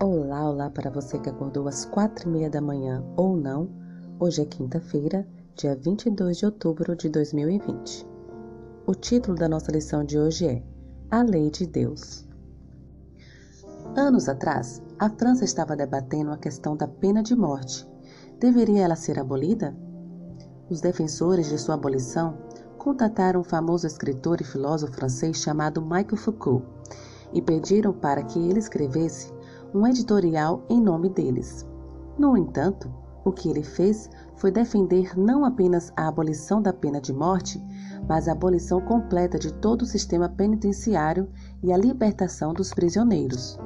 Olá, olá para você que acordou às quatro e meia da manhã ou não. Hoje é quinta-feira, dia 22 de outubro de 2020. O título da nossa lição de hoje é A Lei de Deus. Anos atrás, a França estava debatendo a questão da pena de morte. Deveria ela ser abolida? Os defensores de sua abolição contataram o famoso escritor e filósofo francês chamado Michel Foucault e pediram para que ele escrevesse um editorial em nome deles. No entanto, o que ele fez foi defender não apenas a abolição da pena de morte, mas a abolição completa de todo o sistema penitenciário e a libertação dos prisioneiros.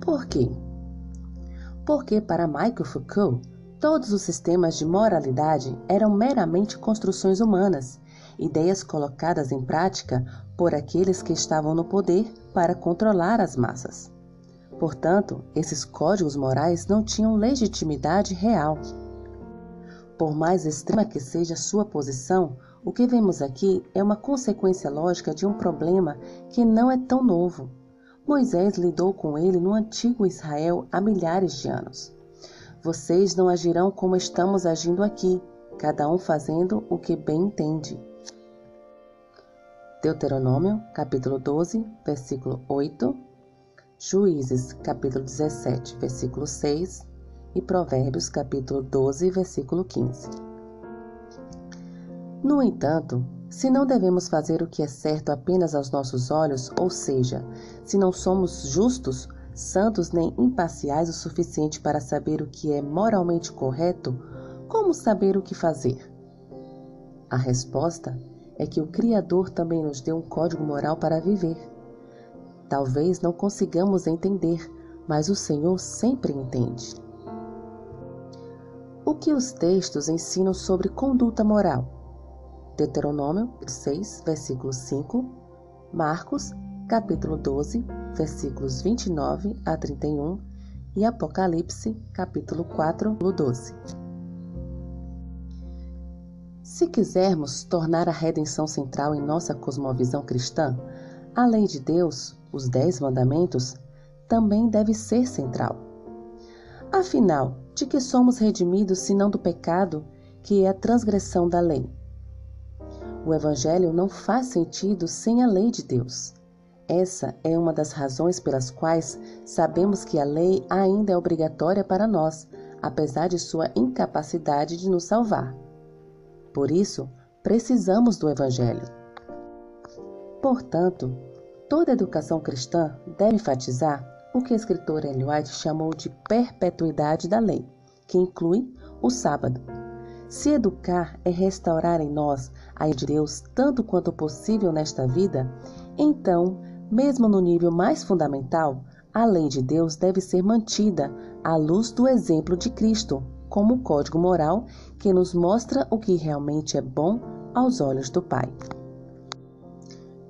Por quê? Porque, para Michael Foucault, todos os sistemas de moralidade eram meramente construções humanas, ideias colocadas em prática por aqueles que estavam no poder para controlar as massas. Portanto, esses códigos morais não tinham legitimidade real. Por mais extrema que seja sua posição, o que vemos aqui é uma consequência lógica de um problema que não é tão novo. Moisés lidou com ele no antigo Israel há milhares de anos. Vocês não agirão como estamos agindo aqui, cada um fazendo o que bem entende. Deuteronômio, capítulo 12, versículo 8 Juízes, capítulo 17, versículo 6 e Provérbios, capítulo 12, versículo 15. No entanto, se não devemos fazer o que é certo apenas aos nossos olhos, ou seja, se não somos justos, santos nem imparciais o suficiente para saber o que é moralmente correto, como saber o que fazer? A resposta é que o Criador também nos deu um código moral para viver. Talvez não consigamos entender, mas o Senhor sempre entende. O que os textos ensinam sobre conduta moral? Deuteronômio 6, versículo 5, Marcos, capítulo 12, versículos 29 a 31 e Apocalipse, capítulo 4, 12. Se quisermos tornar a redenção central em nossa cosmovisão cristã, a lei de Deus, os Dez Mandamentos, também deve ser central. Afinal, de que somos redimidos senão do pecado, que é a transgressão da lei? O Evangelho não faz sentido sem a lei de Deus. Essa é uma das razões pelas quais sabemos que a lei ainda é obrigatória para nós, apesar de sua incapacidade de nos salvar. Por isso, precisamos do Evangelho. Portanto, toda educação cristã deve enfatizar o que a escritora Ellen White chamou de perpetuidade da lei, que inclui o sábado. Se educar é restaurar em nós a de Deus tanto quanto possível nesta vida, então, mesmo no nível mais fundamental, a lei de Deus deve ser mantida à luz do exemplo de Cristo, como código moral que nos mostra o que realmente é bom aos olhos do Pai.